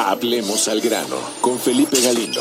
Hablemos al grano con Felipe Galindo.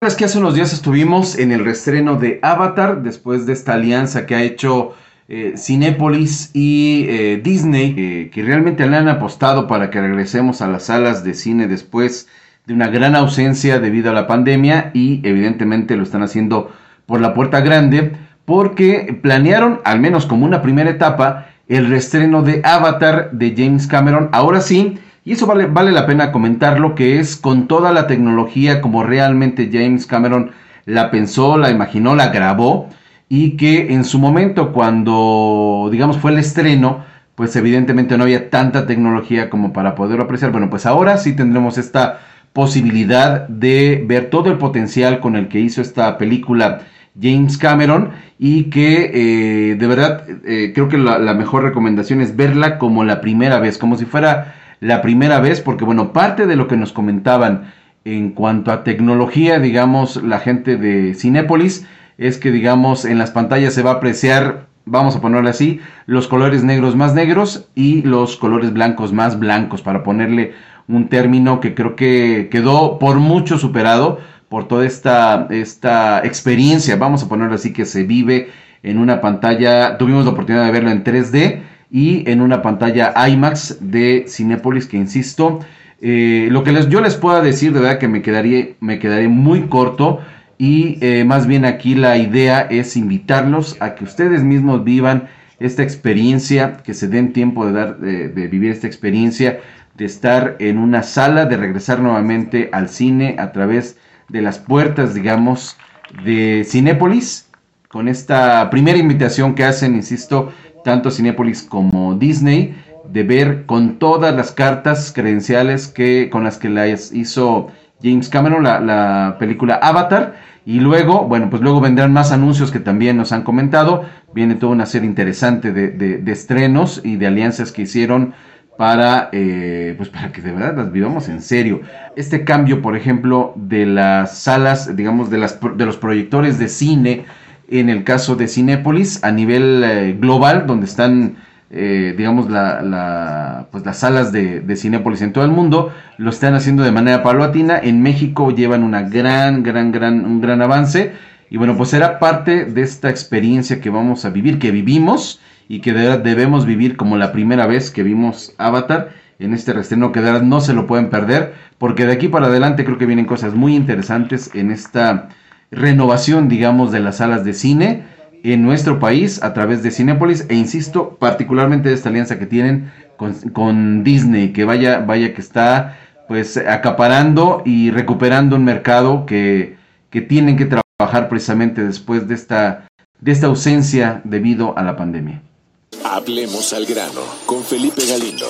Es que hace unos días estuvimos en el restreno de Avatar, después de esta alianza que ha hecho eh, Cinépolis y eh, Disney, que realmente le han apostado para que regresemos a las salas de cine después de una gran ausencia debido a la pandemia y evidentemente lo están haciendo por la puerta grande porque planearon, al menos como una primera etapa, el restreno de Avatar de James Cameron. Ahora sí, y eso vale, vale la pena comentarlo, que es con toda la tecnología como realmente James Cameron la pensó, la imaginó, la grabó y que en su momento cuando digamos fue el estreno, pues evidentemente no había tanta tecnología como para poderlo apreciar. Bueno, pues ahora sí tendremos esta posibilidad de ver todo el potencial con el que hizo esta película James Cameron y que eh, de verdad eh, creo que la, mejor recomendación es verla como la primera vez, como si fuera la primera vez, porque bueno, parte de lo que nos comentaban en cuanto a tecnología, digamos, la gente de Cinépolis, es que digamos en las pantallas se va a apreciar, vamos a ponerlo así, los colores negros más negros y los colores blancos más blancos, para ponerle un término que creo que quedó por mucho superado por toda esta, esta experiencia, vamos a ponerlo así, que se vive en una pantalla, tuvimos la oportunidad de verlo en 3D y en una pantalla IMAX de Cinepolis, que insisto, eh, lo que les, yo les pueda decir, de verdad que me quedaría, me quedaría muy corto y eh, más bien aquí la idea es invitarlos a que ustedes mismos vivan esta experiencia, que se den tiempo de, dar, de vivir esta experiencia, de estar en una sala, de regresar nuevamente al cine a través de las puertas, digamos, de Cinépolis, con esta primera invitación que hacen, insisto, tanto Cinépolis como Disney, de ver con todas las cartas credenciales que, con las que la hizo James Cameron la, película Avatar. Y luego, bueno, pues luego vendrán más anuncios que también nos han comentado. Viene toda una serie interesante de, de estrenos y de alianzas que hicieron para, eh, pues para que de verdad las vivamos en serio. Este cambio, por ejemplo, de las salas, digamos, de, las, de los proyectores de cine, en el caso de Cinépolis, a nivel eh, global, donde están, eh, digamos, la, pues las salas de, de Cinépolis en todo el mundo, lo están haciendo de manera paulatina. En México llevan una gran, gran, gran, un gran avance. Y bueno, pues será parte de esta experiencia que vamos a vivir, que vivimos y que debemos vivir como la primera vez que vimos Avatar en este restreno que de verdad no se lo pueden perder porque de aquí para adelante creo que vienen cosas muy interesantes en esta renovación digamos de las salas de cine en nuestro país a través de Cinepolis e insisto particularmente de esta alianza que tienen con, con Disney que vaya vaya que está pues acaparando y recuperando un mercado que, que tienen que trabajar precisamente después de esta de esta ausencia debido a la pandemia. Hablemos al grano con Felipe Galindo.